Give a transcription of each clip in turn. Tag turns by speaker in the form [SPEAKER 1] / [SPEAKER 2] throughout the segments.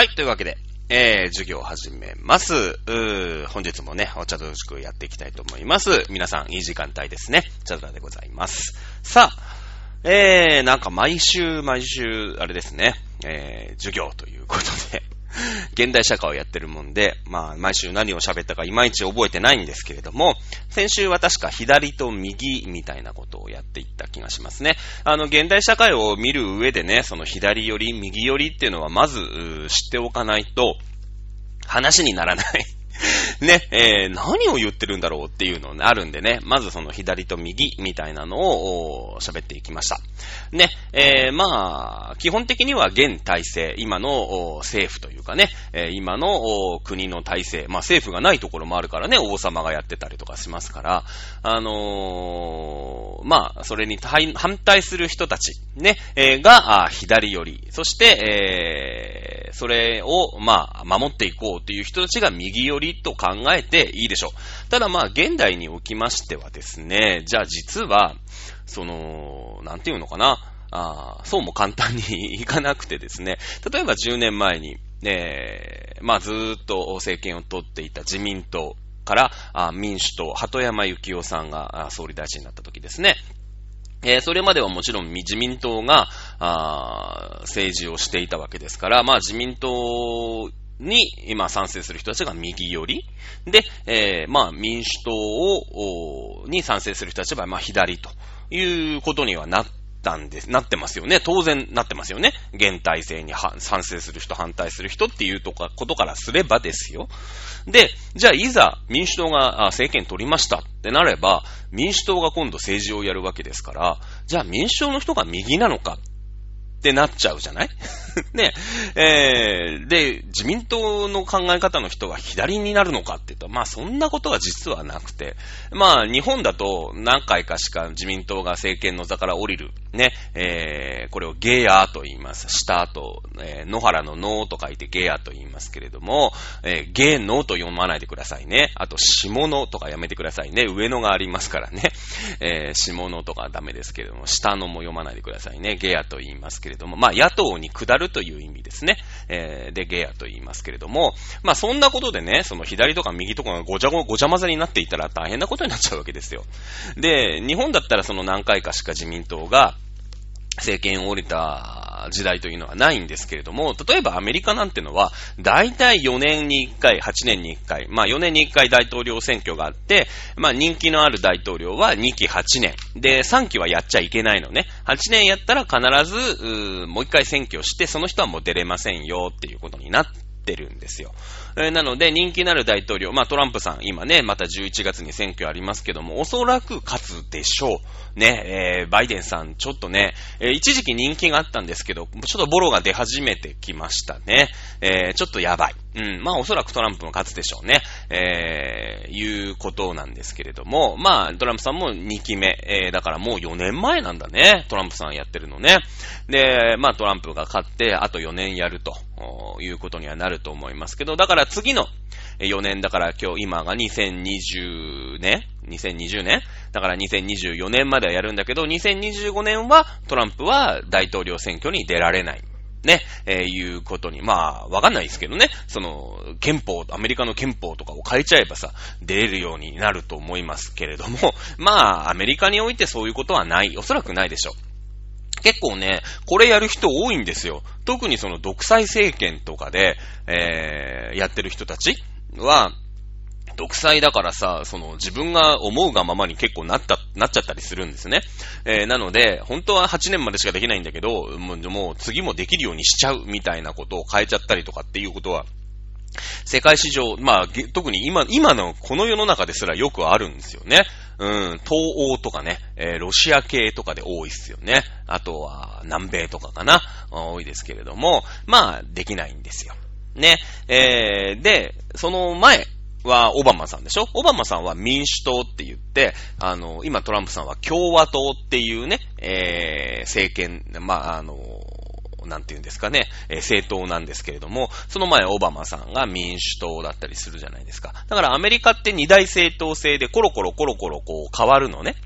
[SPEAKER 1] はい、というわけで、えー、授業を始めます。うー本日もね、お茶とよろしくやっていきたいと思います。皆さん、いい時間帯ですね。チャドラでございます。さあ、えー、なんか毎週毎週、あれですね、えー、授業ということで、現代社会をやってるもんで、まあ、毎週何を喋ったかいまいち覚えてないんですけれども、先週は確か左と右みたいなことをやっていった気がしますね。あの、現代社会を見る上でね、その左寄り、右寄りっていうのはまず知っておかないと、話にならない。ね、えー、何を言ってるんだろうっていうのがあるんでね、まずその左と右みたいなのを喋っていきました。ね、えー、まあ、基本的には現体制、今の政府というかね、え今の国の体制、まあ政府がないところもあるからね、王様がやってたりとかしますから、あのーまあ、それに反対する人たち、ね、えが、左寄り、そして、えーそれを、まあ、守っていこうという人たちが右寄りと考えていいでしょう。ただまあ、現代におきましてはですね、じゃあ実は、その、なんていうのかな、あそうも簡単にいかなくてですね、例えば10年前に、えーまあずーっと政権を取っていた自民党からあ民主党、鳩山幸夫さんが総理大臣になった時ですね、えーそれまではもちろん自民党が、あ政治をしていたわけですから、まあ自民党に今賛成する人たちが右寄り。で、えーまあ民主党を、に賛成する人たちはまあ左ということにはなったんです、なってますよね。当然なってますよね。現体制に賛成する人、反対する人っていうとか、ことからすればですよ。で、じゃあいざ民主党が政権取りましたってなれば、民主党が今度政治をやるわけですから、じゃあ民主党の人が右なのかってなっちゃうじゃない？ねえーで、自民党の考え方の人が左になるのかって言ったら、まあそんなことは実はなくて、まあ日本だと何回かしか自民党が政権の座から降りる、ね、えーこれをゲアと言います。下と、えー野原のノーと書いてゲアと言いますけれども、えーゲノと読まないでくださいね。あと、下のとかやめてくださいね。上のがありますからね。えー下のとかダメですけれども、下のも読まないでくださいね。ゲアと言いますけどれども、まあ、野党に下るという意味ですね。えーで、ゲアと言いますけれども、まあ、そんなことでね、その左とか右とかがごちゃご、ごちゃ混ぜになっていたら大変なことになっちゃうわけですよ。で、日本だったらその何回かしか自民党が、政権を降りた時代というのはないんですけれども、例えばアメリカなんてのは、大体4年に1回、8年に1回、まあ4年に1回大統領選挙があって、まあ人気のある大統領は2期8年。で、3期はやっちゃいけないのね。8年やったら必ず、うもう1回選挙して、その人はもう出れませんよっていうことになってるんですよ。えーなので、人気のある大統領、まあトランプさん、今ね、また11月に選挙ありますけども、おそらく勝つでしょう。ね、えーバイデンさん、ちょっとね、えー一時期人気があったんですけど、ちょっとボロが出始めてきましたね。えーちょっとやばい。うん、まあおそらくトランプも勝つでしょうね。えーいうことなんですけれども、まあトランプさんも2期目、えーだからもう4年前なんだね。トランプさんやってるのね。で、まあトランプが勝って、あと4年やるということにはなると思いますけど、だから次の4年だから今日、今が2020年 ?2020 年？だから2024年まではやるんだけど、2025年はトランプは大統領選挙に出られない。ね、えーいうことに、まあ、わかんないですけどね、その、憲法、アメリカの憲法とかを変えちゃえばさ、出れるようになると思いますけれども、まあ、アメリカにおいてそういうことはない、おそらくないでしょう。結構ね、これやる人多いんですよ。特にその独裁政権とかで、えー、やってる人たちは、独裁だからさ、その自分が思うがままに結構なった、なっちゃったりするんですね。えー、なので、本当は8年までしかできないんだけど、もうもう次もできるようにしちゃうみたいなことを変えちゃったりとかっていうことは、世界市場、まあ、特に今、今のこの世の中ですらよくあるんですよね。うん、東欧とかね、えーロシア系とかで多いっすよね。あとは、南米とかかな、多いですけれども、まあ、できないんですよ。ね。えー、で、その前はオバマさんでしょ？オバマさんは民主党って言って、あの、今トランプさんは共和党っていうね、えー、政権、まあ、あの、なんて言うんですかね、えー政党なんですけれども、その前オバマさんが民主党だったりするじゃないですか。だからアメリカって二大政党制でコロコロコロコロこう変わるのね。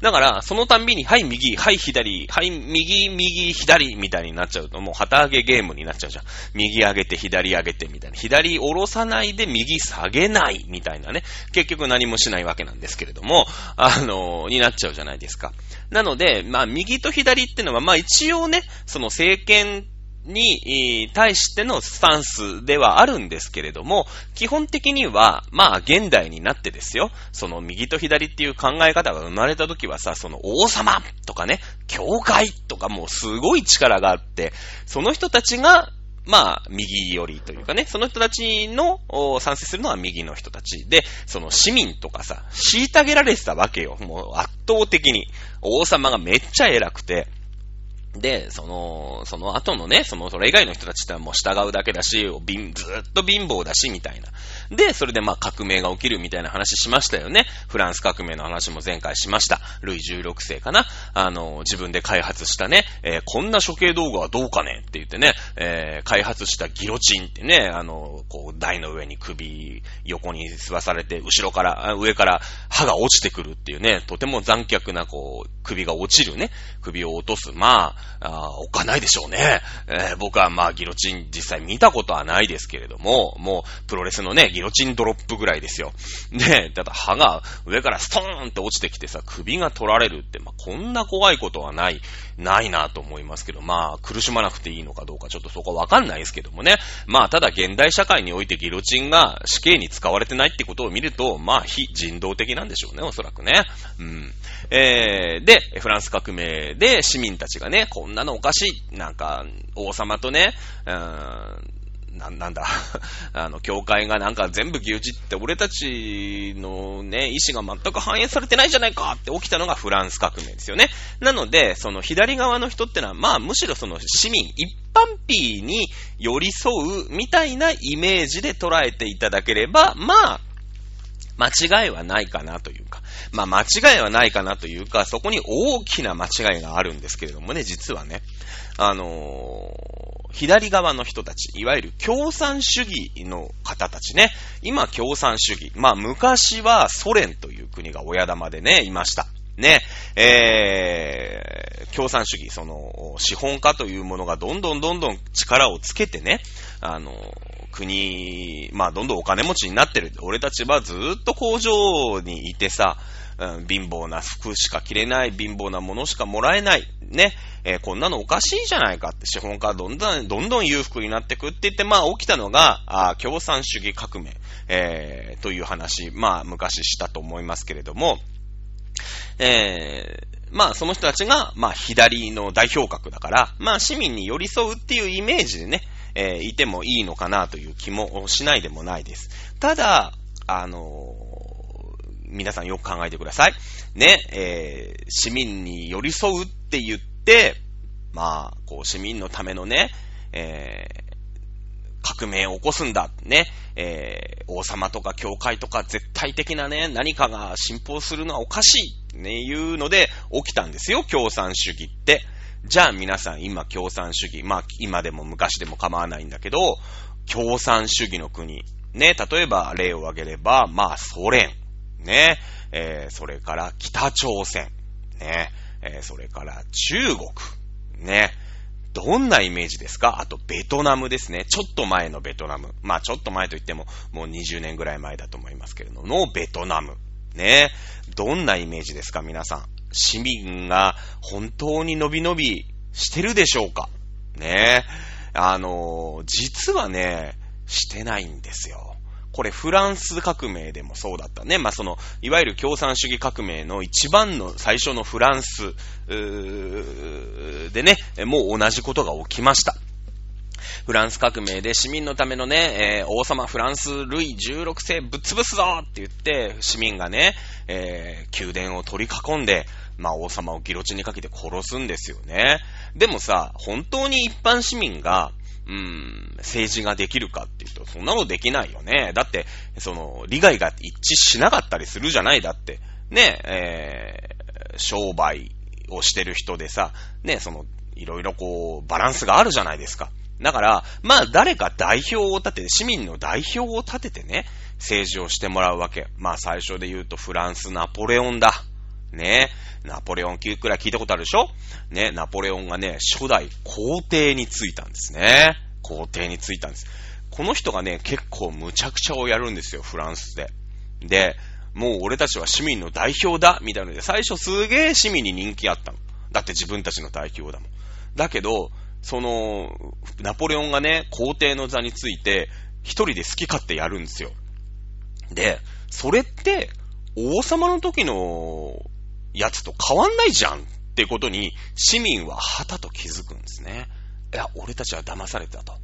[SPEAKER 1] だから、そのたんびに、はい右、はい左、はい右、右、左みたいになっちゃうと、もう旗上げゲームになっちゃうじゃん。右上げて、左上げてみたいな。左下ろさないで右下げないみたいなね。結局何もしないわけなんですけれども、あのー、になっちゃうじゃないですか。なので、まあ右と左ってのは、まあ一応ね、その政権に対してのスタンスではあるんですけれども、基本的には、まあ、現代になってですよ、その右と左っていう考え方が生まれた時はさ、その王様とかね、教会とかもうすごい力があって、その人たちが、まあ、右寄りというかね、その人たちの賛成するのは右の人たちで、その市民とかさ、虐げられてたわけよ。もう圧倒的に。王様がめっちゃ偉くて、で、その、その後のね、その、それ以外の人たちってはもう従うだけだし、ずっと貧乏だし、みたいな。で、それでまあ革命が起きるみたいな話しましたよね。フランス革命の話も前回しました。ルイ16世かな。あの、自分で開発したね、えー、こんな処刑道具はどうかねって言ってね、えー、開発したギロチンってね、あの、こう、台の上に首、横に吸わされて、後ろから、上から歯が落ちてくるっていうね、とても残虐な、こう、首が落ちるね、首を落とす。まあ、あおかないでしょうね。えー、僕はまあ、ギロチン実際見たことはないですけれども、もう、プロレスのね、ギロチンドロップぐらいですよ。で、ただ歯が上からストーンって落ちてきてさ、首が取られるって、まあ、こんな怖いことはない、ないなと思いますけど、まあ、苦しまなくていいのかどうかちょっとそこわかんないですけどもね。まあ、ただ現代社会においてギロチンが死刑に使われてないってことを見ると、まあ、非人道的なんでしょうね、おそらくね。うん。えー、で、フランス革命で市民たちがね、こんなのおかしい。なんか、王様とね、うーんな、なんだ、あの、教会がなんか全部牛耳って俺たちのね、意思が全く反映されてないじゃないかって起きたのがフランス革命ですよね。なので、その左側の人ってのは、まあむしろその市民、一般ピーに寄り添うみたいなイメージで捉えていただければ、まあ、間違いはないかなというか、まあ間違いはないかなというか、そこに大きな間違いがあるんですけれどもね、実はね。あのー、左側の人たち、いわゆる共産主義の方たちね。今共産主義。まあ昔はソ連という国が親玉でね、いました。ね、えー、共産主義、その、資本家というものがどんどんどんどん力をつけてね、あの、国、まあ、どんどんお金持ちになってる。俺たちはずっと工場にいてさ、ん、貧乏な服しか着れない、貧乏なものしかもらえない。ね。えー、こんなのおかしいじゃないかって、資本家はどんどん、どんどん裕福になってくって言って、まあ起きたのが、あ共産主義革命、えー、という話、まあ昔したと思いますけれども、えー、まあその人たちが、まあ左の代表格だから、まあ市民に寄り添うっていうイメージでね、えー、いてもいいのかなという気もしないでもないです。ただ、あの皆さんよく考えてください。ね、えー、市民に寄り添うって言って、まあ、こう、市民のためのね、えー、革命を起こすんだ、ね、えー、王様とか教会とか絶対的なね、何かが進歩するのはおかしい、ね、いうので起きたんですよ、共産主義って。じゃあ皆さん今共産主義、まあ今でも昔でも構わないんだけど、共産主義の国、ね、例えば例を挙げれば、まあソ連、ね、えー、それから北朝鮮、ね、えー、それから中国、ね、どんなイメージですか？あと、ベトナムですね。ちょっと前のベトナム。まあ、ちょっと前といっても、もう20年ぐらい前だと思いますけれども、のベトナム。ね。どんなイメージですか？皆さん。市民が本当に伸び伸びしてるでしょうか？ね。あの、実はね、してないんですよ。これフランス革命でもそうだったね。まあ、その、いわゆる共産主義革命の一番の最初のフランス、でね、もう同じことが起きました。フランス革命で市民のためのね、えー、王様フランスルイ16世ぶっ潰すぞって言って、市民がね、えー、宮殿を取り囲んで、まあ王様をギロチンにかけて殺すんですよね。でもさ、本当に一般市民が、うん、政治ができるかっていうと、そんなのできないよね。だって、その、利害が一致しなかったりするじゃないだって。ね、えー、商売をしてる人でさ、ね、その、いろいろこう、バランスがあるじゃないですか。だから、まあ誰か代表を立てて、市民の代表を立ててね、政治をしてもらうわけ。まあ最初で言うとフランスナポレオンだ。ね。ナポレオン級くらい聞いたことあるでしょ？ね、ナポレオンがね、初代皇帝についたんですね。皇帝についたんです。この人がね、結構無茶苦茶をやるんですよ、フランスで。で、もう俺たちは市民の代表だみたいなので、最初すげえ市民に人気あったの。だって自分たちの代表だもん。だけど、その、ナポレオンがね、皇帝の座について、一人で好き勝手やるんですよ。で、それって、王様の時のやつと変わんないじゃんってことに、市民ははたと気づくんですね。いや、俺たちは騙されたと。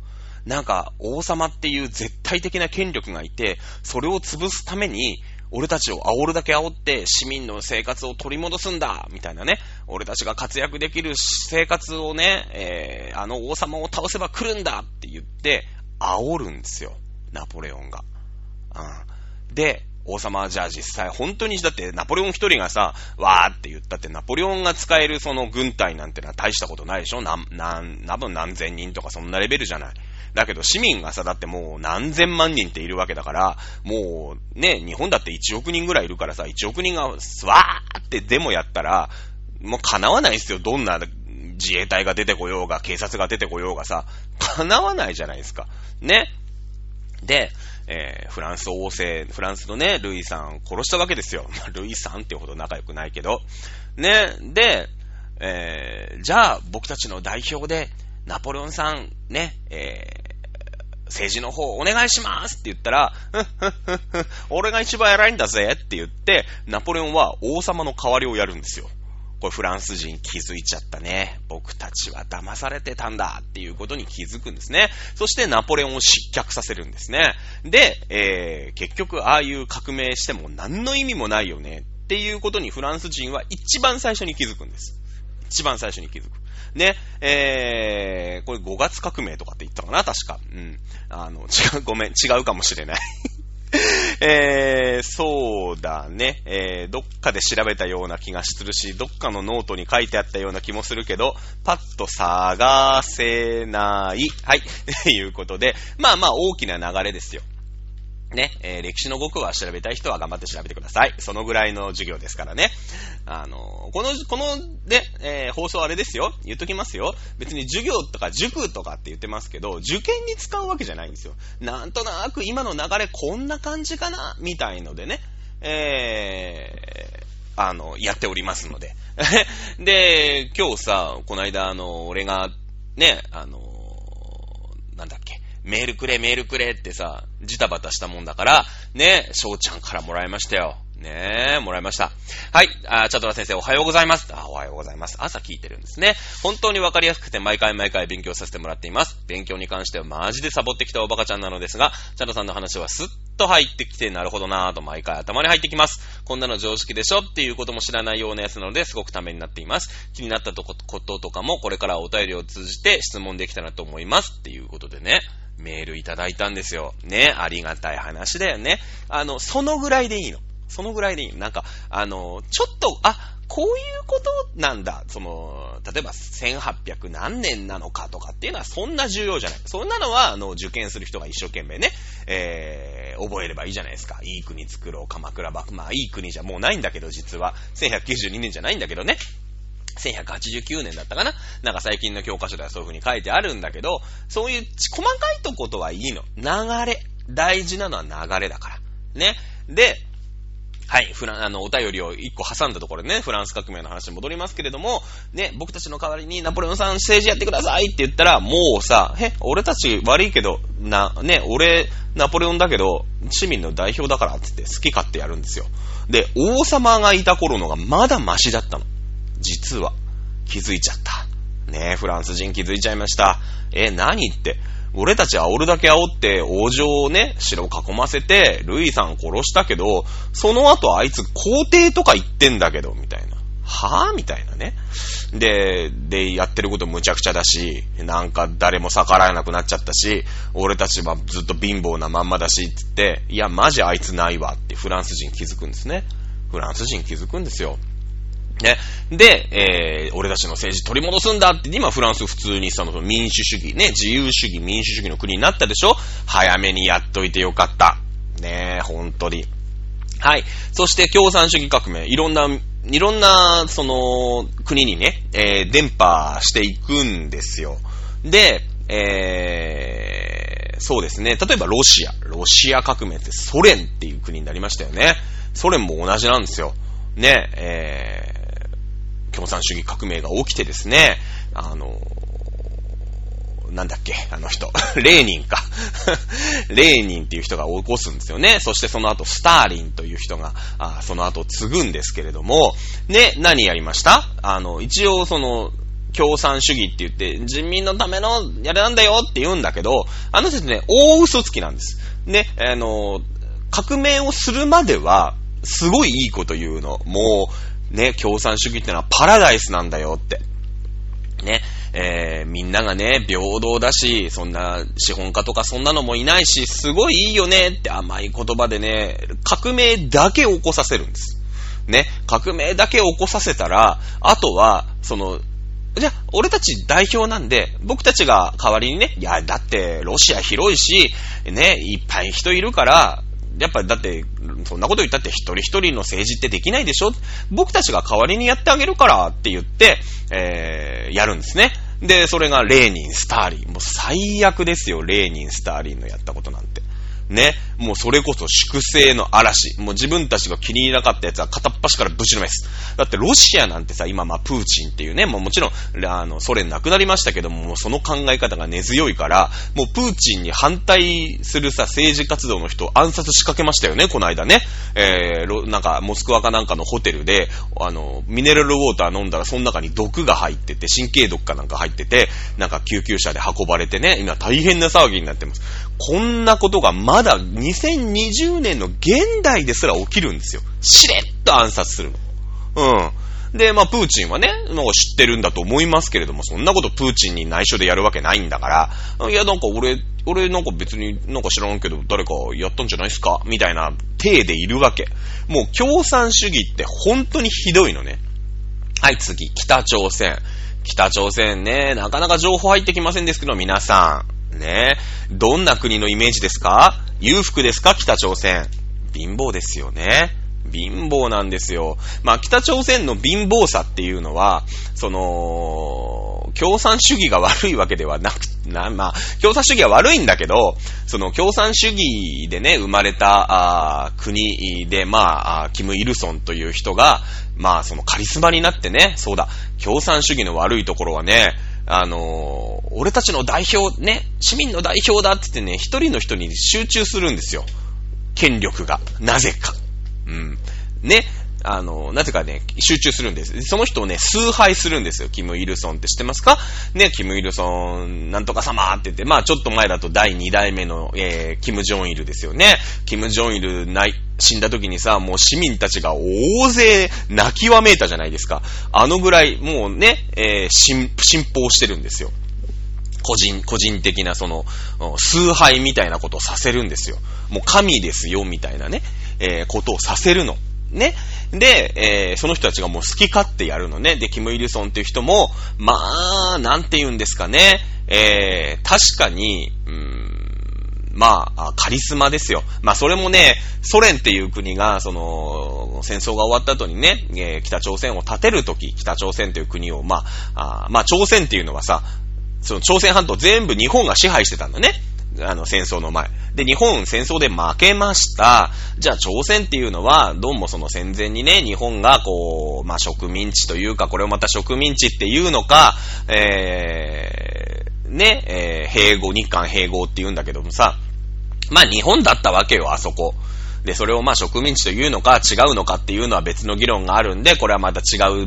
[SPEAKER 1] なんか、王様っていう絶対的な権力がいて、それを潰すために、俺たちを煽るだけ煽って市民の生活を取り戻すんだみたいなね。俺たちが活躍できる生活をね、えー、あの王様を倒せば来るんだって言って、煽るんですよ。ナポレオンが。うん。で、王様はじゃあ実際、本当に、だってナポレオン一人がさ、わーって言ったって、ナポレオンが使えるその軍隊なんてのは大したことないでしょ？なん、なん、多分何千人とかそんなレベルじゃない。だけど市民がさ、だってもう何千万人っているわけだから、もうね、日本だって1億人ぐらいいるからさ、1億人がわーってデモやったら、もう叶わないですよ。どんな自衛隊が出てこようが、警察が出てこようがさ、叶わないじゃないですか。ね？で、えー、フランス王政、フランスのね、ルイさん殺したわけですよ。ルイさんってほど仲良くないけど。ね。で、えー、じゃあ僕たちの代表で、ナポレオンさん、ね、え政治の方お願いしますって言ったら、ふんふんふんふ、俺が一番偉いんだぜって言って、ナポレオンは王様の代わりをやるんですよ。これフランス人気づいちゃったね。僕たちは騙されてたんだっていうことに気づくんですね。そしてナポレオンを失脚させるんですね。で、えー、結局ああいう革命しても何の意味もないよねっていうことにフランス人は一番最初に気づくんです。一番最初に気づく。ね、えー、これ5月革命とかって言ったかな？確か。うん。あの、違う、ごめん、違うかもしれない えー、そうだね。えー、どっかで調べたような気がするし、どっかのノートに書いてあったような気もするけど、パッと探せない。はい。と いうことで、まあまあ大きな流れですよ。ね、えー、歴史の語句は調べたい人は頑張って調べてください。そのぐらいの授業ですからね。あのー、この、この、で、えー、放送あれですよ。言っときますよ。別に授業とか塾とかって言ってますけど、受験に使うわけじゃないんですよ。なんとなく今の流れこんな感じかな？みたいのでね。えー、あの、やっておりますので。で、今日さ、この間、あの、俺が、ね、あの、なんだっけ、メールくれ、メールくれってさ、ジタバタしたもんだから、ね、翔ちゃんからもらいましたよ。ねえ、もらいました。はい。あ、チャトラ先生おはようございます。あ、おはようございます。朝聞いてるんですね。本当にわかりやすくて毎回毎回勉強させてもらっています。勉強に関してはマジでサボってきたおバカちゃんなのですが、チャトさんの話はスッと入ってきて、なるほどなぁと毎回頭に入ってきます。こんなの常識でしょ？っていうことも知らないようなやつなので、すごくためになっています。気になったこととかも、これからお便りを通じて質問できたらと思います。っていうことでね。メールいただいたんですよ。ね、ありがたい話だよね。あの、そのぐらいでいいの。そのぐらいでいいの。なんか、あの、ちょっと、あ、こういうことなんだ。その、例えば1800何年なのかとかっていうのはそんな重要じゃない。そんなのは、あの、受験する人が一生懸命ね、えー、覚えればいいじゃないですか。いい国作ろう、鎌倉幕府。まあ、いい国じゃもうないんだけど、実は。1192年じゃないんだけどね。1189年だったかななんか最近の教科書ではそういう風に書いてあるんだけど、そういう細かいとことはいいの。流れ。大事なのは流れだから。ね。で、はい、フラン、あの、お便りを一個挟んだところでね、フランス革命の話に戻りますけれども、ね、僕たちの代わりにナポレオンさん政治やってくださいって言ったら、もうさ、へ、俺たち悪いけど、な、ね、俺、ナポレオンだけど、市民の代表だからってって好き勝手やるんですよ。で、王様がいた頃のがまだマシだったの。実は、気づいちゃった。ねえ、フランス人気づいちゃいました。え、何って？俺たち煽るだけ煽って王女をね、城を囲ませて、ルイさん殺したけど、その後あいつ皇帝とか言ってんだけど、みたいな。はぁ？みたいなね。で、で、やってることむちゃくちゃだし、なんか誰も逆らえなくなっちゃったし、俺たちはずっと貧乏なまんまだし、つって、いや、マジあいつないわってフランス人気づくんですね。フランス人気づくんですよ。ね。で、えー、俺たちの政治取り戻すんだって、今フランス普通にその民主主義、ね、自由主義、民主主義の国になったでしょ？早めにやっといてよかった。ね、本当に。はい。そして共産主義革命、いろんないろんな、その、国にね、えー、伝播していくんですよ。で、えー、そうですね。例えばロシア。ロシア革命ってソ連っていう国になりましたよね。ソ連も同じなんですよ。ね、えー、共産主義革命が起きてですね、あの、なんだっけ、あの人。レーニンか。レーニンっていう人が起こすんですよね。そしてその後、スターリンという人が、あその後継ぐんですけれども、ね、何やりました？あの、一応その、共産主義って言って、人民のためのやれなんだよって言うんだけど、あの人ね、大嘘つきなんです。ね、あの、革命をするまでは、すごいいいこと言うの。もう、ね、共産主義ってのはパラダイスなんだよって。ね、えー、みんながね、平等だし、そんな資本家とかそんなのもいないし、すごいいいよねって甘い言葉でね、革命だけ起こさせるんです。ね、革命だけ起こさせたら、あとは、その、じゃあ、俺たち代表なんで、僕たちが代わりにね、いや、だってロシア広いし、ね、いっぱい人いるから、やっぱだって、そんなこと言ったって一人一人の政治ってできないでしょ僕たちが代わりにやってあげるからって言って、えー、やるんですね。で、それがレーニン、スターリン。もう最悪ですよ、レーニン、スターリンのやったことなんて。ね。もうそれこそ粛清の嵐。もう自分たちが気に入らなかったやつは片っ端からぶちのめす。だってロシアなんてさ、今まあプーチンっていうね、もうもちろん、あの、ソ連なくなりましたけども、もうその考え方が根強いから、もうプーチンに反対するさ、政治活動の人を暗殺仕掛けましたよね、この間ね。えー、なんか、モスクワかなんかのホテルで、あの、ミネラルウォーター飲んだらその中に毒が入ってて、神経毒かなんか入ってて、なんか救急車で運ばれてね、今大変な騒ぎになってます。こんなことがままだ2020年の現代ですら起きるんですよ。しれっと暗殺するの。うん。で、まあ、プーチンはね、なんか知ってるんだと思いますけれども、そんなことプーチンに内緒でやるわけないんだから、いや、なんか俺、俺なんか別になんか知らんけど、誰かやったんじゃないですか？みたいな体でいるわけ。もう共産主義って本当にひどいのね。はい、次、北朝鮮。北朝鮮ね、なかなか情報入ってきませんですけど、皆さん。ねどんな国のイメージですか？裕福ですか？北朝鮮。貧乏ですよね。貧乏なんですよ。まあ、北朝鮮の貧乏さっていうのは、その、共産主義が悪いわけではなく、な、まあ、共産主義は悪いんだけど、その共産主義でね、生まれた、あ国で、まあ、キム・イルソンという人が、まあ、そのカリスマになってね、そうだ、共産主義の悪いところはね、あのー、俺たちの代表、ね、市民の代表だって言ってね、一人の人に集中するんですよ。権力が。なぜか。うん。ね。あの、なぜかね、集中するんです。その人をね、崇拝するんですよ。キム・イルソンって知ってますか？ね、キム・イルソン、なんとか様って言って、まあちょっと前だと第2代目の、えー、キム・ジョンイルですよね。キム・ジョンイルない、死んだ時にさ、もう市民たちが大勢泣きわめいたじゃないですか。あのぐらい、もうね、えー、信、信奉してるんですよ。個人、個人的なその、崇拝みたいなことをさせるんですよ。もう神ですよ、みたいなね、えー、ことをさせるの。ね。で、えー、その人たちがもう好き勝手やるのね。で、キム・イルソンっていう人も、まあ、なんて言うんですかね。えー、確かに、うーん、まあ、カリスマですよ。まあ、それもね、ソ連っていう国が、その、戦争が終わった後にね、えー、北朝鮮を建てるとき、北朝鮮という国を、まあ、あまあ、朝鮮っていうのはさ、その朝鮮半島全部日本が支配してたんだね。あの、戦争の前。で、日本戦争で負けました。じゃあ、朝鮮っていうのは、どうもその戦前にね、日本がこう、まあ、植民地というか、これをまた植民地っていうのか、えー、ね、えー、併合、日韓併合って言うんだけどもさ、まあ、日本だったわけよ、あそこ。で、それをまあ植民地というのか違うのかっていうのは別の議論があるんで、これはまた違う、違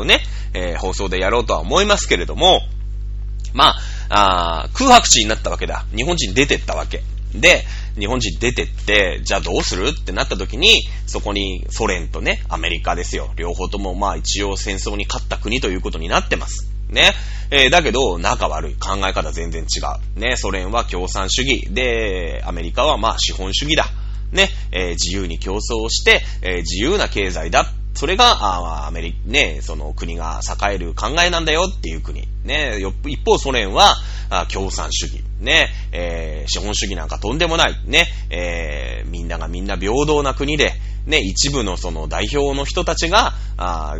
[SPEAKER 1] うね、えー、放送でやろうとは思いますけれども、まあ、あ空白地になったわけだ。日本人出てったわけ。で、日本人出てって、じゃあどうするってなった時に、そこにソ連とね、アメリカですよ。両方ともまあ一応戦争に勝った国ということになってます。ね。えー、だけど、仲悪い。考え方全然違う。ね。ソ連は共産主義。で、アメリカはまあ資本主義だ。ね。えー、自由に競争して、えー、自由な経済だ。それが、あアメリカ、ね、その国が栄える考えなんだよっていう国。ね、一方ソ連は、あ共産主義。ね、えー、資本主義なんかとんでもない。ね、えー、みんながみんな平等な国で、ね、一部のその代表の人たちが、あ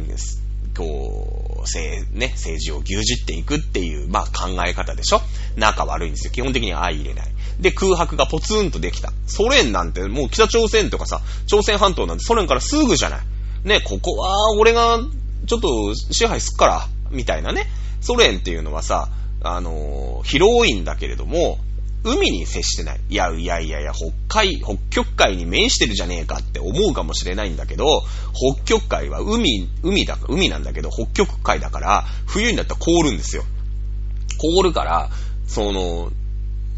[SPEAKER 1] こう、せね、政治を牛耳っていくっていう、まあ考え方でしょ仲悪いんですよ。基本的には相入れない。で、空白がポツンとできた。ソ連なんてもう北朝鮮とかさ、朝鮮半島なんてソ連からすぐじゃない。ね、ここは俺がちょっと支配すっから、みたいなね。ソ連っていうのはさ、あのー、広いんだけれども、海に接してない。いやいやいやいや、北海、北極海に面してるじゃねえかって思うかもしれないんだけど、北極海は海、海だ、海なんだけど、北極海だから、冬になったら凍るんですよ。凍るから、その、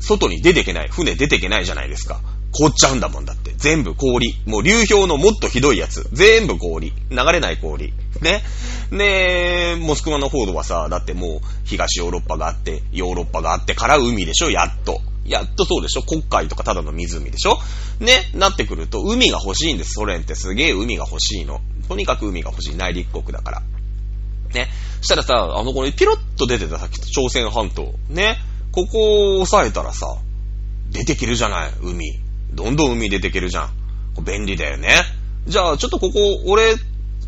[SPEAKER 1] 外に出てけない、船出てけないじゃないですか。凍っちゃうんだもんだって。全部氷。もう流氷のもっとひどいやつ。全部氷。流れない氷。ね。で、モスクワの方はさ、だってもう東ヨーロッパがあって、ヨーロッパがあってから海でしょ？やっと。やっとそうでしょ？黒海とかただの湖でしょ？ね。なってくると海が欲しいんです。ソ連ってすげえ海が欲しいの。とにかく海が欲しい。内陸国だから。ね。したらさ、あのこれピロッと出てたさっき、朝鮮半島。ね。ここを押さえたらさ、出てけるじゃない、海。どんどん海出てけるじゃん。便利だよね。じゃあ、ちょっとここ、俺、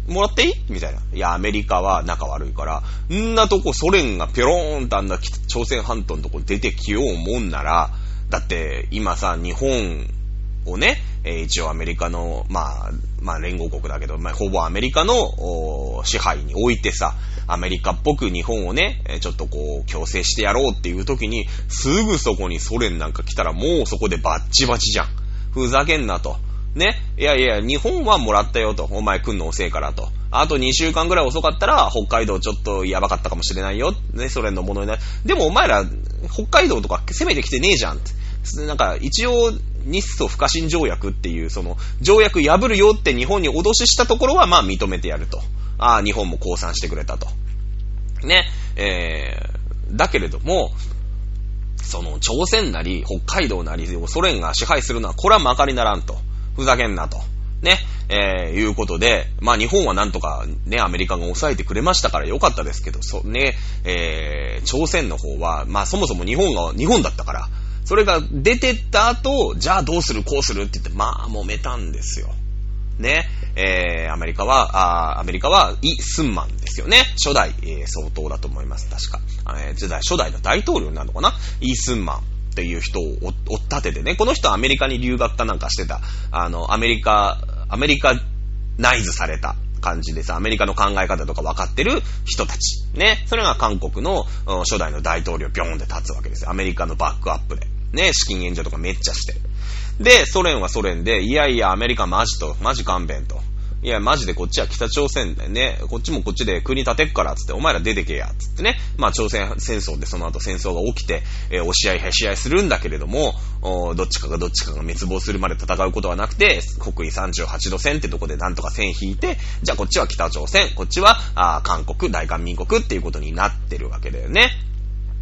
[SPEAKER 1] もらっていい？みたいな。いや、アメリカは仲悪いから、んなとこソ連がピョローンとあんな朝鮮半島のとこ出てきようもんなら、だって今さ、日本をね、えー、一応アメリカの、まあ、まあ連合国だけど、まあほぼアメリカの支配に置いてさ、アメリカっぽく日本をね、ちょっとこう強制してやろうっていう時に、すぐそこにソ連なんか来たらもうそこでバッチバチじゃん。ふざけんなと。ね。いやいや、日本はもらったよと。お前来んの遅えからと。あと2週間ぐらい遅かったら、北海道ちょっとやばかったかもしれないよ。ね、ソ連のものになる。でもお前ら、北海道とか攻めてきてねえじゃん。なんか、一応、日ソ不可侵条約っていう、その、条約破るよって日本に脅ししたところは、まあ認めてやると。ああ、日本も降参してくれたと。ね。えー、だけれども、その、朝鮮なり、北海道なりをソ連が支配するのは、これはまかりならんと。ふざけんなと。ね、えー、いうことで、まあ日本はなんとかね、アメリカが抑えてくれましたからよかったですけど、そ、ね、えー、朝鮮の方は、まあそもそも日本が、日本だったから、それが出てった後、じゃあどうする、こうするって言って、まあ揉めたんですよ。ね、えー、アメリカは、あアメリカは、イ・スンマンですよね。初代、えー、総統だと思います、確か。えー、初代の大統領になるのかな？イ・スンマン。っていう人を追っ立ててね、この人はアメリカに留学かなんかしてた、あの、アメリカ、アメリカナイズされた感じでさ、アメリカの考え方とか分かってる人たち。ね。それが韓国の初代の大統領ビョーンって立つわけですよ。アメリカのバックアップで。ね。資金援助とかめっちゃして。で、ソ連はソ連で、いやいや、アメリカマジと、マジ勘弁と。いや、マジでこっちは北朝鮮でね、こっちもこっちで国立てっから、つって、お前ら出てけや、つってね。まあ、朝鮮戦争でその後戦争が起きて、えー、押し合い、へし合いするんだけれども、どっちかがどっちかが滅亡するまで戦うことはなくて、国威38度線ってとこでなんとか線引いて、じゃあこっちは北朝鮮、こっちは、あ韓国、大韓民国っていうことになってるわけだよね。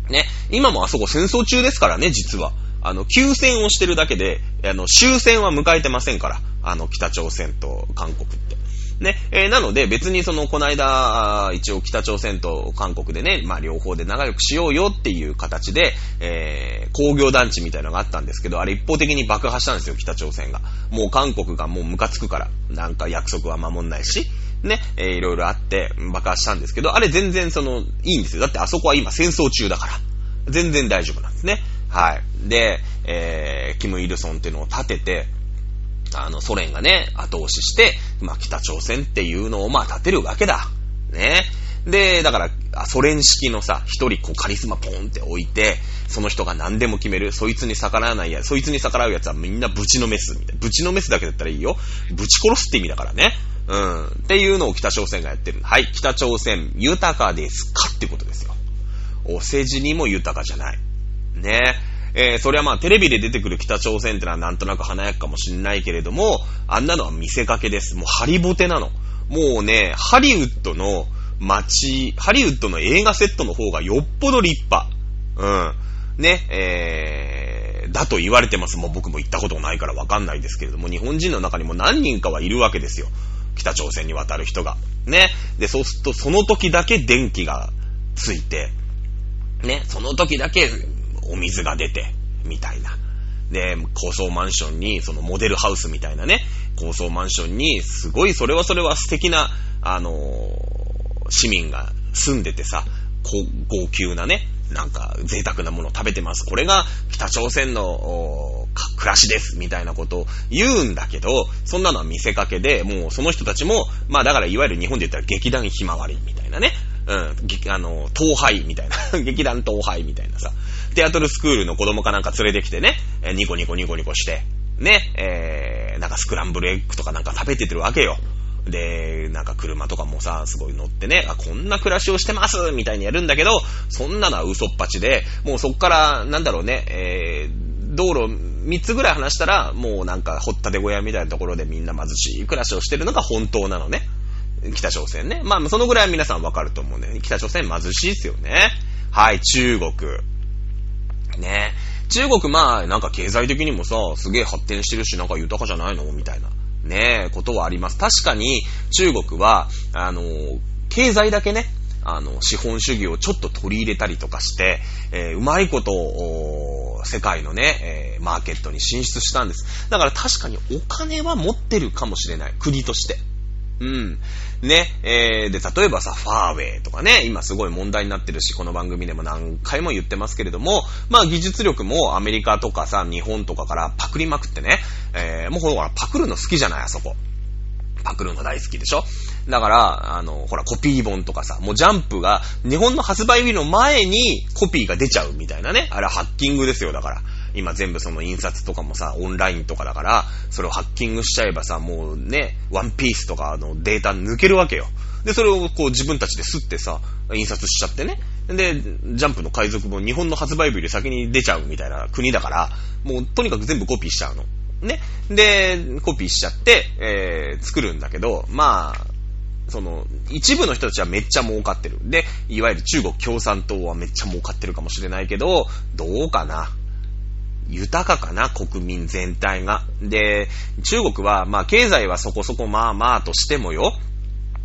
[SPEAKER 1] ね。今もあそこ戦争中ですからね、実は。あの、休戦をしてるだけで、あの、終戦は迎えてませんから。あの、北朝鮮と韓国って。ね、えー、なので別にその、この間、一応北朝鮮と韓国でね、まあ両方で仲良くしようよっていう形で、えー、工業団地みたいなのがあったんですけど、あれ一方的に爆破したんですよ、北朝鮮が。もう韓国がもうムカつくから、なんか約束は守んないし、ね、えー、いろいろあって爆破したんですけど、あれ全然その、いいんですよ。だってあそこは今戦争中だから。全然大丈夫なんですね。はい。で、えー、キム・イルソンっていうのを立てて、あの、ソ連がね、後押しして、まあ、北朝鮮っていうのを、まあ、立てるわけだ。ね。で、だから、ソ連式のさ、一人こうカリスマポンって置いて、その人が何でも決める。そいつに逆らわないや、そいつに逆らうやつはみんなブチのメスみたいな。ブチのメスだけだったらいいよ。ブチ殺すって意味だからね。うん。っていうのを北朝鮮がやってる。はい、北朝鮮豊かですかってことですよ。お世辞にも豊かじゃない。ね。えー、そりゃまあテレビで出てくる北朝鮮ってのはなんとなく華やかかもしんないけれども、あんなのは見せかけです。もうハリボテなの。もうね、ハリウッドの街、ハリウッドの映画セットの方がよっぽど立派。うん。ね、えー、だと言われてます。もう僕も行ったことないからわかんないですけれども、日本人の中にも何人かはいるわけですよ。
[SPEAKER 2] 北朝鮮に渡る人が。ね。で、そうすると、その時だけ電気がついて、ね、その時だけお水が出て、みたいな。で、高層マンションに、そのモデルハウスみたいなね、高層マンションに、すごい、それはそれは素敵な、あのー、市民が住んでてさ、高級なね、なんか贅沢なものを食べてます。これが北朝鮮の暮らしです。みたいなことを言うんだけど、そんなのは見せかけで、もうその人たちも、まあだからいわゆる日本で言ったら劇団ひまわりみたいなね。うん、あの、東廃みたいな。劇団東廃みたいなさ。テアトルスクールの子供かなんか連れてきてね、ニコニコニコニコして、ね、えー、なんかスクランブルエッグとかなんか食べててるわけよ。で、なんか車とかもさ、すごい乗ってね、あ、こんな暮らしをしてますみたいにやるんだけど、そんなのは嘘っぱちで、もうそっから、なんだろうね、えー、道路3つぐらい話したら、もうなんか掘ったて小屋みたいなところでみんな貧しい暮らしをしてるのが本当なのね。北朝鮮ね。まあ、そのぐらいは皆さんわかると思うんで、北朝鮮貧しいですよね。はい、中国。ね。中国まあ、なんか経済的にもさ、すげえ発展してるし、なんか豊かじゃないの？みたいな。ねことはあります。確かに中国は、あの、経済だけね、あの、資本主義をちょっと取り入れたりとかして、えー、うまいことを、世界のね、えー、マーケットに進出したんです。だから確かにお金は持ってるかもしれない。国として。うん。ね、えー、で、例えばさ、ファーウェイとかね、今すごい問題になってるし、この番組でも何回も言ってますけれども、まあ技術力もアメリカとかさ、日本とかからパクりまくってね、えー、もうほら、パクるの好きじゃない、あそこ。パクるの大好きでしょだから、あの、ほら、コピー本とかさ、もうジャンプが、日本の発売日の前にコピーが出ちゃうみたいなね。あれはハッキングですよ、だから。今全部その印刷とかもさ、オンラインとかだから、それをハッキングしちゃえばさ、もうね、ワンピースとかのデータ抜けるわけよ。で、それをこう自分たちで吸ってさ、印刷しちゃってね。で、ジャンプの海賊も日本の発売日より先に出ちゃうみたいな国だから、もうとにかく全部コピーしちゃうの。ね。で、コピーしちゃって、えー、作るんだけど、まあ、その、一部の人たちはめっちゃ儲かってる。で、いわゆる中国共産党はめっちゃ儲かってるかもしれないけど、どうかな。豊かかな、国民全体が。で、中国は、まあ、経済はそこそこまあまあとしてもよ、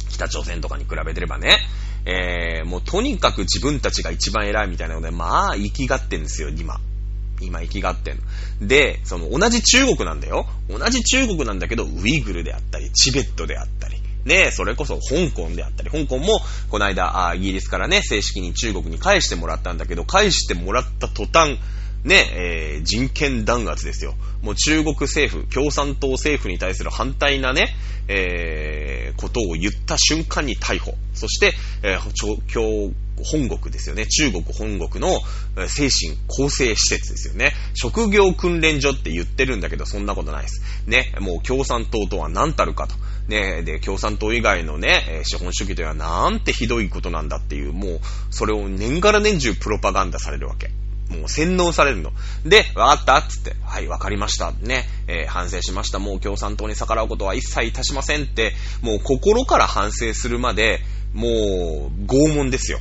[SPEAKER 2] 北朝鮮とかに比べてればね、えー、もうとにかく自分たちが一番偉いみたいなので、まあ、生きがってんですよ、今。今生きがってんの。で、その同じ中国なんだよ。同じ中国なんだけど、ウイグルであったり、チベットであったり、ね、それこそ香港であったり、香港もこの間、イギリスからね、正式に中国に返してもらったんだけど、返してもらった途端、ね、えー、人権弾圧ですよ。もう中国政府、共産党政府に対する反対なね、えー、ことを言った瞬間に逮捕。そして、えー、今本国ですよね。中国本国の精神構成施設ですよね。職業訓練所って言ってるんだけど、そんなことないです。ね、もう共産党とは何たるかと。ね、で、共産党以外のね、資本主義とはなんてひどいことなんだっていう、もう、それを年がら年中プロパガンダされるわけ。もう洗脳されるの。で、わかったつって、はい、わかりました。ね、えー、反省しました。もう共産党に逆らうことは一切いたしませんって、もう心から反省するまで、もう、拷問ですよ。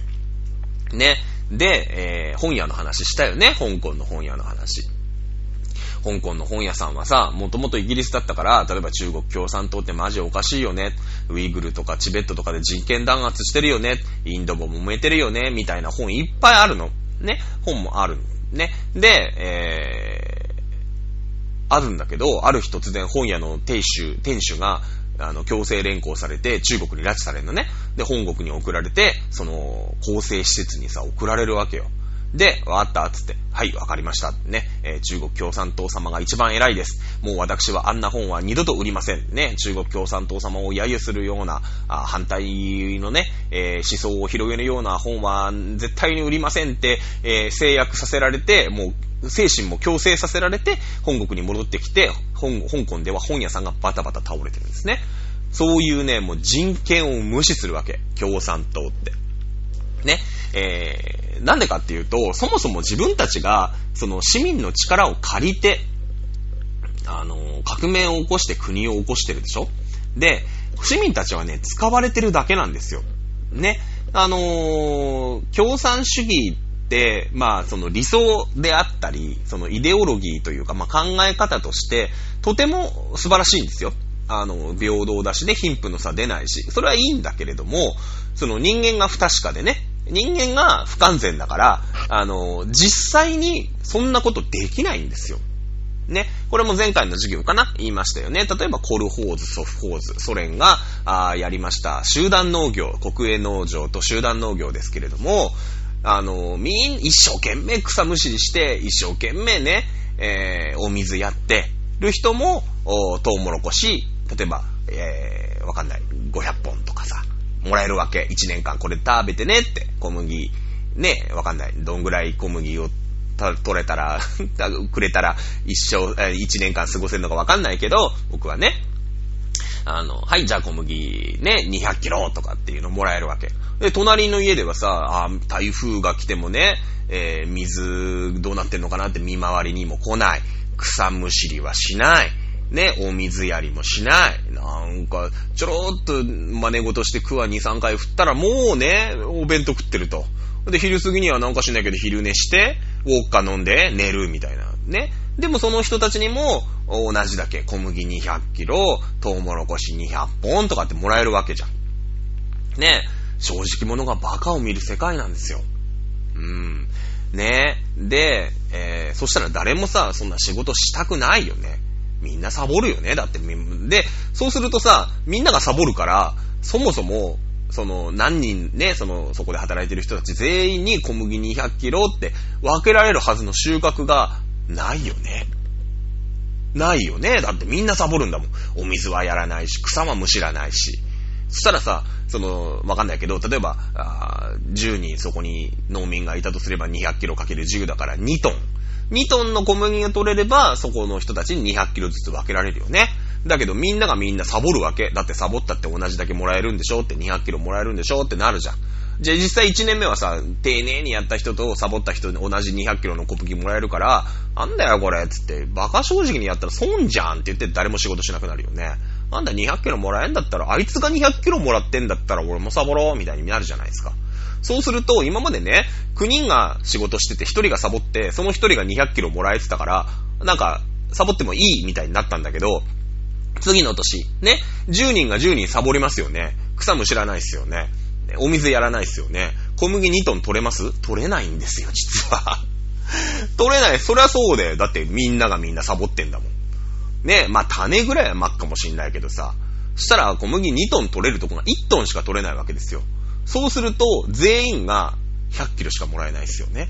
[SPEAKER 2] ね。で、えー、本屋の話したよね。香港の本屋の話。香港の本屋さんはさ、もともとイギリスだったから、例えば中国共産党ってマジおかしいよね。ウイグルとかチベットとかで人権弾圧してるよね。インドも揉めてるよね。みたいな本いっぱいあるの。ね、本もある。ね。で、えー、あるんだけど、ある日突然本屋の店主、店主が、あの、強制連行されて、中国に拉致されるのね。で、本国に送られて、その、構成施設にさ、送られるわけよ。で、わかったつって、はい、わかりました。ね、えー、中国共産党様が一番偉いです。もう私はあんな本は二度と売りません。ね、中国共産党様を揶揄するような、あ反対のね、えー、思想を広げるような本は絶対に売りませんって、えー、制約させられて、もう、精神も強制させられて、本国に戻ってきて、香港では本屋さんがバタバタ倒れてるんですね。そういうね、もう人権を無視するわけ。共産党って。ね。えー、なんでかっていうと、そもそも自分たちが、その市民の力を借りて、あの、革命を起こして国を起こしてるでしょ？で、市民たちはね、使われてるだけなんですよ。ね。あのー、共産主義って、まあ、その理想であったり、そのイデオロギーというか、まあ、考え方として、とても素晴らしいんですよ。あの、平等だしね、貧富の差出ないし、それはいいんだけれども、その人間が不確かでね、人間が不完全だから、あの、実際にそんなことできないんですよ。ね。これも前回の授業かな？言いましたよね。例えばコルホーズ、ソフホーズ、ソ連があやりました。集団農業、国営農場と集団農業ですけれども、あの、みん、一生懸命草むしりして、一生懸命ね、えー、お水やってる人も、おトウモロコシ、例えば、えー、わかんない、500本とかさ、もらえるわけ。1年間これ食べてねって、小麦、ね、わかんない。どんぐらい小麦を取れたら くれたら一生、一年間過ごせるのかわかんないけど、僕はね、あの、はい、じゃあ小麦ね、200キロとかっていうのもらえるわけ。で、隣の家ではさ、あ台風が来てもね、えー、水どうなってんのかなって見回りにも来ない。草むしりはしない。ね、お水やりもしない。なんか、ちょろっと真似事してクワ2、3回振ったらもうね、お弁当食ってると。で、昼過ぎにはなんかしないけど昼寝して、ウォッカ飲んで寝るみたいな。ね。でもその人たちにも同じだけ小麦200キロ、トウモロコシ200本とかってもらえるわけじゃん。ね。正直者がバカを見る世界なんですよ。うん。ね。で、えー、そしたら誰もさ、そんな仕事したくないよね。みんなサボるよね。だって、で、そうするとさ、みんながサボるから、そもそも、その、何人ね、その、そこで働いてる人たち全員に小麦200キロって分けられるはずの収穫がないよね。ないよね。だってみんなサボるんだもん。お水はやらないし、草はむしらないし。そしたらさ、その、わかんないけど、例えば、10人そこに農民がいたとすれば200キロかける10だから2トン。2トンの小麦が取れれば、そこの人たちに200キロずつ分けられるよね。だけどみんながみんなサボるわけ。だってサボったって同じだけもらえるんでしょって200キロもらえるんでしょってなるじゃん。じゃあ実際1年目はさ、丁寧にやった人とサボった人に同じ200キロの小麦もらえるから、なんだよこれつって、バカ正直にやったら損じゃんって言って誰も仕事しなくなるよね。なんだ200キロもらえんだったら、あいつが200キロもらってんだったら俺もサボろうみたいになるじゃないですか。そうすると、今までね、9人が仕事してて1人がサボって、その1人が200キロもらえてたから、なんか、サボってもいいみたいになったんだけど、次の年、ね、10人が10人サボりますよね。草も知らないっすよね。お水やらないっすよね。小麦2トン取れます？取れないんですよ、実は。取れない。そりゃそうだよ。だってみんながみんなサボってんだもん。ね、まあ種ぐらいは巻くかもしんないけどさ。そしたら小麦2トン取れるとこが1トンしか取れないわけですよ。そうすると全員が100キロしかもらえないですよね。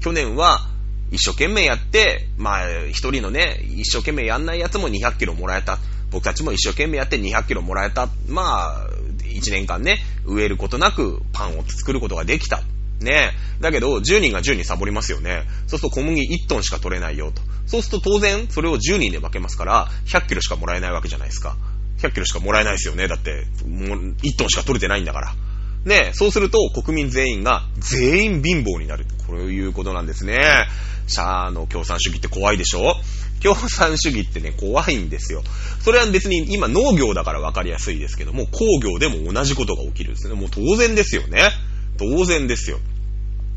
[SPEAKER 2] 去年は一生懸命やって、まあ、一人のね、一生懸命やんないやつも200キロもらえた。僕たちも一生懸命やって200キロもらえた。まあ、1年間ね、植えることなくパンを作ることができた。ねだけど、10人が10人サボりますよね。そうすると小麦1トンしか取れないよと。そうすると当然、それを10人で分けますから、100キロしかもらえないわけじゃないですか。100キロしかもらえないですよね。だって、もう1トンしか取れてないんだから。ねそうすると国民全員が全員貧乏になる。こういうことなんですね。シャーの共産主義って怖いでしょ？共産主義ってね、怖いんですよ。それは別に今農業だから分かりやすいですけども、工業でも同じことが起きるんですね。もう当然ですよね。当然ですよ。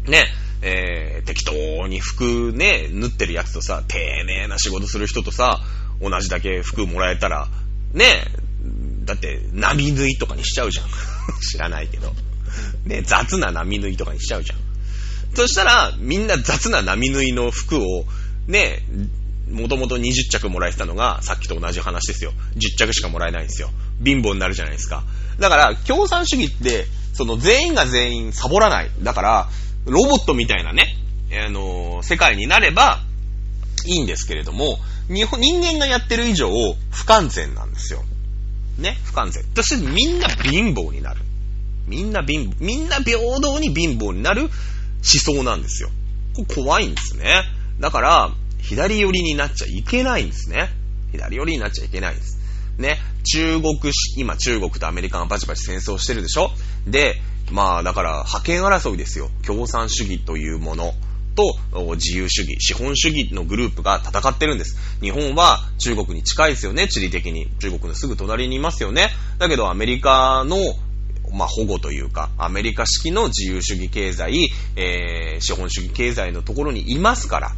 [SPEAKER 2] ね、えー、適当に服ね、縫ってるやつとさ、丁寧な仕事する人とさ、同じだけ服もらえたら、ね、だって、波縫いとかにしちゃうじゃん。知らないけど。ね、雑な波縫いとかにしちゃうじゃん。そしたら、みんな雑な波縫いの服を、ね、もともと20着もらえてたのが、さっきと同じ話ですよ。10着しかもらえないんですよ。貧乏になるじゃないですか。だから、共産主義って、その全員が全員サボらない。だから、ロボットみたいなね、あのー、世界になればいいんですけれども、人間がやってる以上、不完全なんですよ。ね、不完全。そしてみんな貧乏になる。みんな貧乏、みんな平等に貧乏になる思想なんですよ。これ怖いんですね。だから、左寄りになっちゃいけないんですね。左寄りになっちゃいけないんです。ね、中国、今中国とアメリカがバチバチ戦争してるでしょ？で、まあだから覇権争いですよ。共産主義というものと自由主義、資本主義のグループが戦ってるんです。日本は中国に近いですよね、地理的に。中国のすぐ隣にいますよね。だけどアメリカのまあ、保護というか、アメリカ式の自由主義経済、えー、資本主義経済のところにいますから、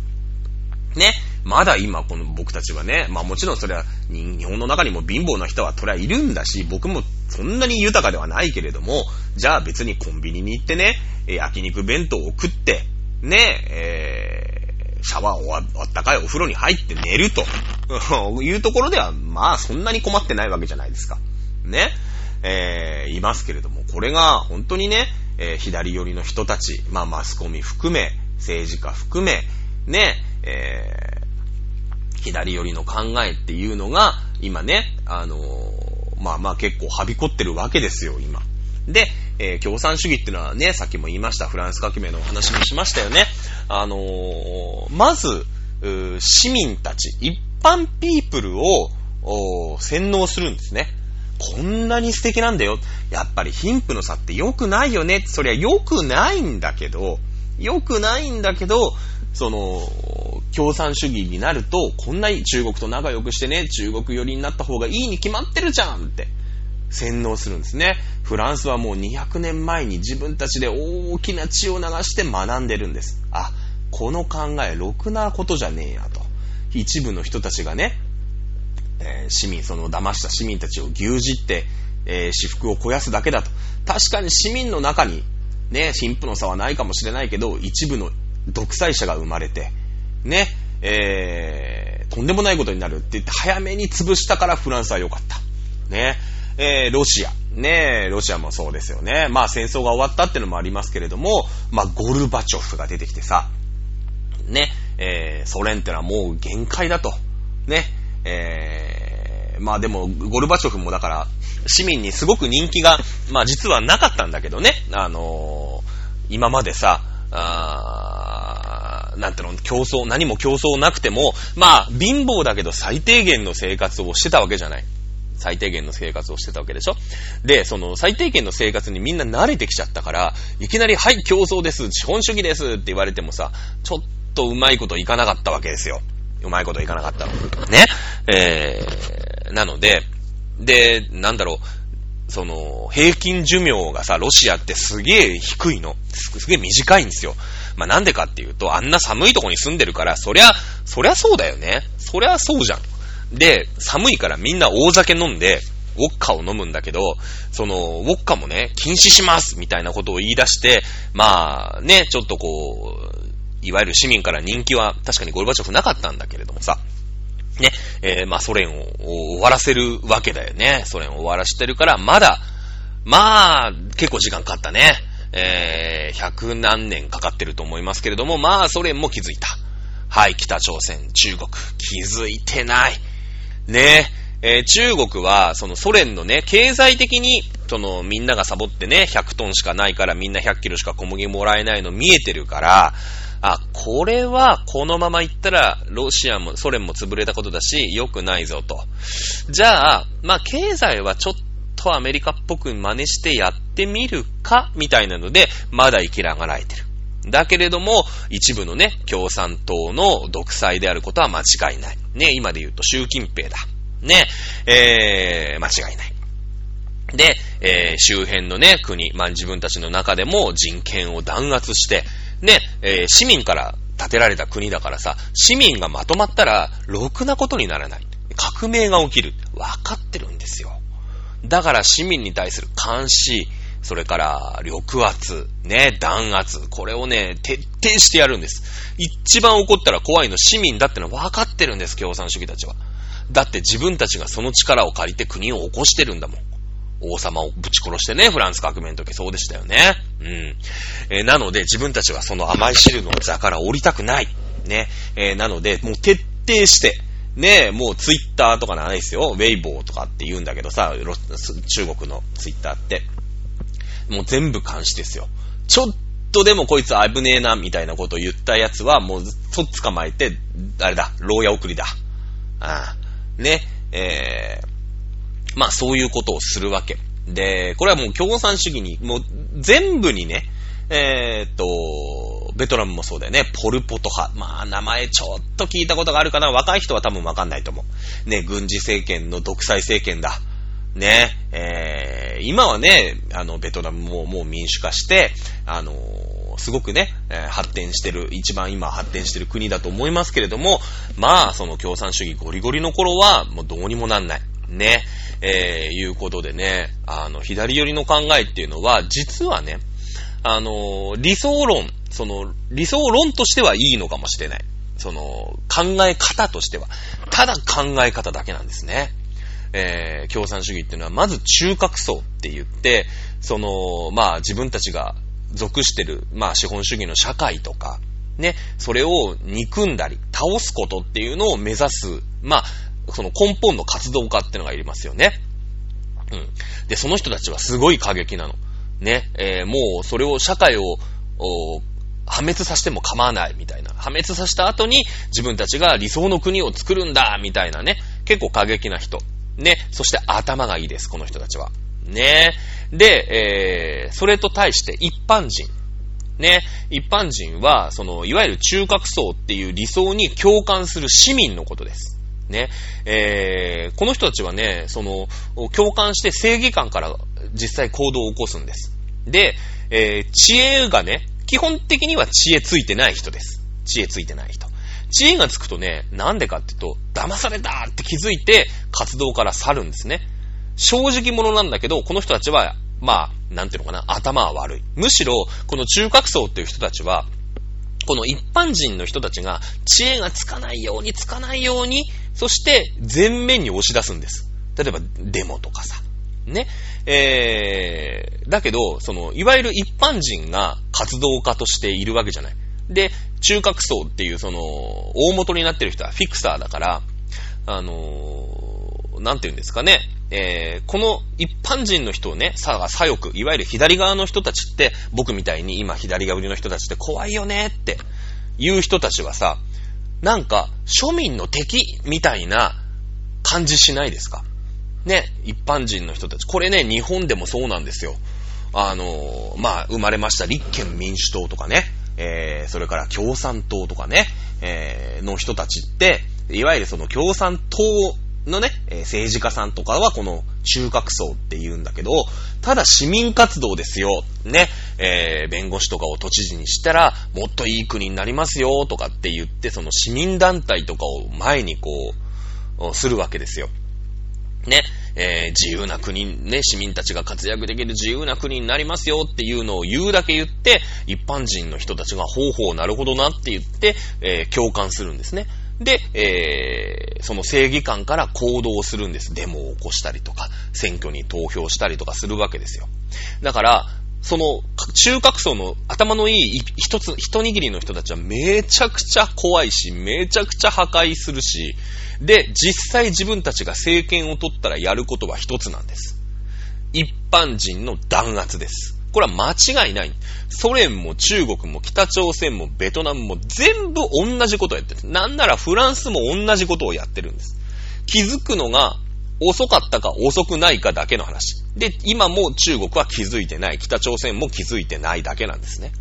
[SPEAKER 2] ね。まだ今この僕たちはね、まあもちろんそれは日本の中にも貧乏な人はそれはいるんだし、僕もそんなに豊かではないけれども、じゃあ別にコンビニに行ってね、焼肉弁当を食って、ね、えー、シャワーをあったかいお風呂に入って寝ると いうところでは、まあそんなに困ってないわけじゃないですか。ね。えー、いますけれども、これが本当にね、えー、左寄りの人たち、まあマスコミ含め、政治家含め、ね、えー、左寄りの考えっていうのが、今ね、あのー、まあまあ結構はびこってるわけですよ、今。で、えー、共産主義っていうのはね、さっきも言いました、フランス革命のお話もしましたよね。あのー、まず、市民たち、一般ピープルを洗脳するんですね。こんなに素敵なんだよ。やっぱり貧富の差って良くないよね。そりゃ良くないんだけど、良くないんだけど、その、共産主義になると、こんなに中国と仲良くしてね、中国寄りになった方がいいに決まってるじゃんって、洗脳するんですね。フランスはもう200年前に自分たちで大きな血を流して学んでるんです。あ、この考え、ろくなことじゃねえやと。一部の人たちがね、えー、市民、その騙した市民たちを牛耳って、えー、私服を肥やすだけだと。確かに市民の中に、ね、貧富の差はないかもしれないけど、一部の独裁者が生まれて、ね、えー、とんでもないことになるって言って早めに潰したからフランスは良かった。ね、えー、ロシア。ねロシアもそうですよね。まあ戦争が終わったってのもありますけれども、まあゴルバチョフが出てきてさ、ね、えー、ソ連ってのはもう限界だと。ね、えー、まあでも、ゴルバチョフもだから、市民にすごく人気が、まあ実はなかったんだけどね、あのー、今までさ、あなんていうの、競争、何も競争なくても、まあ、貧乏だけど最低限の生活をしてたわけじゃない。最低限の生活をしてたわけでしょ？で、その最低限の生活にみんな慣れてきちゃったから、いきなり、はい、競争です、資本主義ですって言われてもさ、ちょっとうまいこといかなかったわけですよ。うまいこといかなかったの。ね？えー、なので、で、なんだろう、その、平均寿命がさ、ロシアってすげえ低いの。すげえ短いんですよ。まあ、なんでかっていうと、あんな寒いとこに住んでるから、そりゃ、そりゃそうだよね。そりゃそうじゃん。で、寒いからみんな大酒飲んで、ウォッカを飲むんだけど、その、ウォッカもね、禁止しますみたいなことを言い出して、まあ、ね、ちょっとこう、いわゆる市民から人気は確かにゴルバチョフなかったんだけれどもさ、ね、えー、まあソ連を終わらせるわけだよね。ソ連を終わらせてるから、まだ、まあ、結構時間かかったね。えー、百何年かかってると思いますけれども、まあソ連も気づいた。はい、北朝鮮、中国、気づいてない。ねえー、中国は、そのソ連のね、経済的に、そのみんながサボってね、100トンしかないからみんな100キロしか小麦もらえないの見えてるから、あ、これはこのまま行ったらロシアもソ連も潰れたことだし、良くないぞと。じゃあ、まあ経済はちょっとアメリカっぽく真似してやってみるかみたいなので、まだ生きらがられてる。だけれども、一部のね、共産党の独裁であることは間違いない。ね、今で言うと習近平だ。ね、えー、間違いない。で、えー、周辺のね、国、まあ自分たちの中でも人権を弾圧して、ね、えー、市民から建てられた国だからさ、市民がまとまったら、ろくなことにならない。革命が起きる。わかってるんですよ。だから市民に対する監視、それから抑圧、ね、弾圧、これをね、徹底してやるんです。一番怒ったら怖いの市民だってのは分かってるんです、共産主義たちは。だって自分たちがその力を借りて国を起こしてるんだもん。王様をぶち殺してね、フランス革命の時そうでしたよね。うん。えー、なので、自分たちはその甘い汁の座から降りたくない。ね。えー、なので、もう徹底して、ねもうツイッターとかないですよ。ウェイボーとかって言うんだけどさ、中国のツイッターって。もう全部監視ですよ。ちょっとでもこいつ危ねえな、みたいなことを言ったやつは、もう、そっ捕まえて、あれだ、牢屋送りだ。ああ。ね。えー、まあそういうことをするわけ。で、これはもう共産主義に、もう全部にね、えー、っと、ベトナムもそうだよね。ポルポト派。まあ、名前ちょっと聞いたことがあるかな。若い人は多分わかんないと思う。ね、軍事政権の独裁政権だ。ね、えー、今はね、あの、ベトナムももう民主化して、あのー、すごくね、えー、発展してる、一番今発展してる国だと思いますけれども、まあ、その共産主義ゴリゴリの頃は、もうどうにもなんない。ね、えー、いうことでね、あの、左寄りの考えっていうのは、実はね、あの、理想論、その、理想論としてはいいのかもしれない。その、考え方としては。ただ考え方だけなんですね。えー、共産主義っていうのは、まず中核層って言って、その、まあ自分たちが属してる、まあ資本主義の社会とか、ね、それを憎んだり、倒すことっていうのを目指す、まあ、その根本の活動家っていうのがいりますよね。うん。で、その人たちはすごい過激なの。ね、えー、もうそれを社会を、破滅させても構わないみたいな。破滅させた後に自分たちが理想の国を作るんだみたいなね。結構過激な人。ね。そして頭がいいです、この人たちは。ね。で、えー、それと対して一般人。ね。一般人は、その、いわゆる中核層っていう理想に共感する市民のことです。ね。えー、この人たちはね、その、共感して正義感から実際行動を起こすんです。で、えー、知恵がね、基本的には知恵ついてない人です。知恵ついてない人。知恵がつくとね、なんでかっていうと、騙されたって気づいて活動から去るんですね。正直者なんだけど、この人たちは、まあ、なんていうのかな、頭は悪い。むしろ、この中核層っていう人たちは、この一般人の人たちが知恵がつかないようにつかないように、そして前面に押し出すんです。例えばデモとかさ。ね。えー、だけど、その、いわゆる一般人が活動家としているわけじゃない。で、中核層っていうその、大元になってる人はフィクサーだから、あのー、なんて言うんですかね。えー、この一般人の人をね、さ、左翼、いわゆる左側の人たちって、僕みたいに今左側の人たちって怖いよねっていう人たちはさ、なんか庶民の敵みたいな感じしないですかね、一般人の人たち。これね、日本でもそうなんですよ。あのまあ、生まれました立憲民主党とかね、えー、それから共産党とかね、えー、の人たちって、いわゆるその共産党のね、政治家さんとかはこの中核層って言うんだけど、ただ市民活動ですよ。ね、えー、弁護士とかを都知事にしたら、もっといい国になりますよ、とかって言って、その市民団体とかを前にこう、するわけですよ。ね、えー、自由な国、ね、市民たちが活躍できる自由な国になりますよっていうのを言うだけ言って、一般人の人たちがほうほうなるほどなって言って、えー、共感するんですね。で、えー、その正義感から行動するんです。デモを起こしたりとか、選挙に投票したりとかするわけですよ。だから、その、中核層の頭のいい一つ、一握りの人たちはめちゃくちゃ怖いし、めちゃくちゃ破壊するし、で、実際自分たちが政権を取ったらやることは一つなんです。一般人の弾圧です。これは間違いない。ソ連も中国も北朝鮮もベトナムも全部同じことをやってる。なんならフランスも同じことをやってるんです。気づくのが遅かったか遅くないかだけの話。で、今も中国は気づいてない。北朝鮮も気づいてないだけなんですね。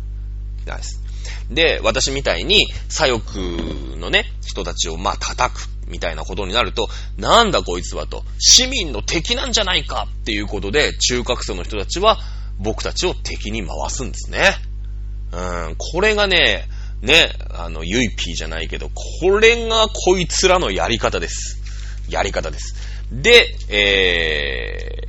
[SPEAKER 2] ないです。で、私みたいに左翼のね、人たちをまあ叩くみたいなことになると、なんだこいつはと、市民の敵なんじゃないかっていうことで、中核層の人たちは僕たちを敵に回すんですね。うん、これがね、ね、あの、ユイピーじゃないけど、これがこいつらのやり方です。やり方です。で、え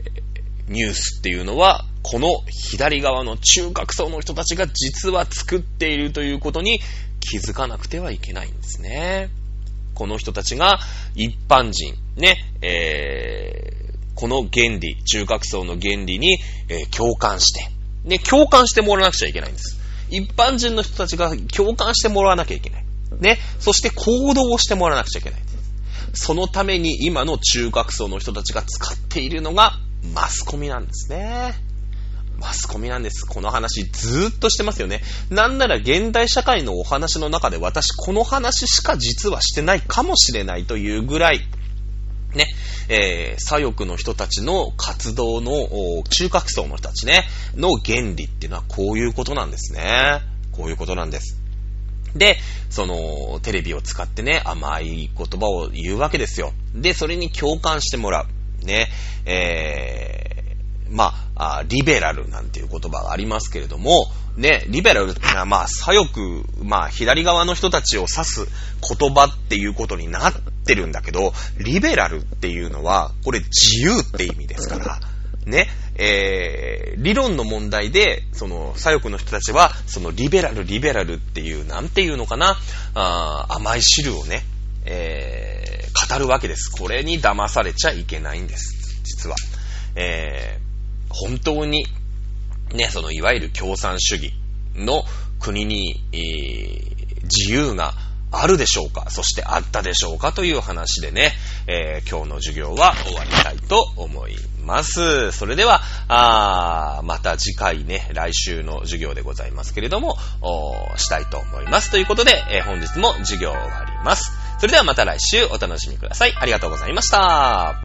[SPEAKER 2] ー、ニュースっていうのは、この左側の中核層の人たちが実は作っているということに気づかなくてはいけないんですね。この人たちが一般人、ね、えー、この原理、中核層の原理に、えー、共感して、ね、共感してもらわなくちゃいけないんです。一般人の人たちが共感してもらわなきゃいけない。ね、そして行動をしてもらわなくちゃいけない。そのために今の中核層の人たちが使っているのがマスコミなんですね。マスコミなんです。この話ずーっとしてますよね。なんなら現代社会のお話の中で私この話しか実はしてないかもしれないというぐらい、ね、えー、左翼の人たちの活動の中核層の人たちね、の原理っていうのはこういうことなんですね。こういうことなんです。で、その、テレビを使ってね、甘い言葉を言うわけですよ。で、それに共感してもらう。ね、えー、まあ、リベラルなんていう言葉がありますけれども、ね、リベラルってのは、まあ、左翼、まあ、左側の人たちを指す言葉っていうことになってるんだけど、リベラルっていうのは、これ自由って意味ですから、ね、えー、理論の問題で、その、左翼の人たちは、その、リベラル、リベラルっていう、なんていうのかな、あ甘い汁をね、えー、語るわけです。これに騙されちゃいけないんです、実は。えー、本当に、ね、その、いわゆる共産主義の国に、えー、自由があるでしょうかそしてあったでしょうかという話でね、えー、今日の授業は終わりたいと思います。それでは、あまた次回ね、来週の授業でございますけれども、したいと思います。ということで、えー、本日も授業終わります。それではまた来週お楽しみください。ありがとうございました。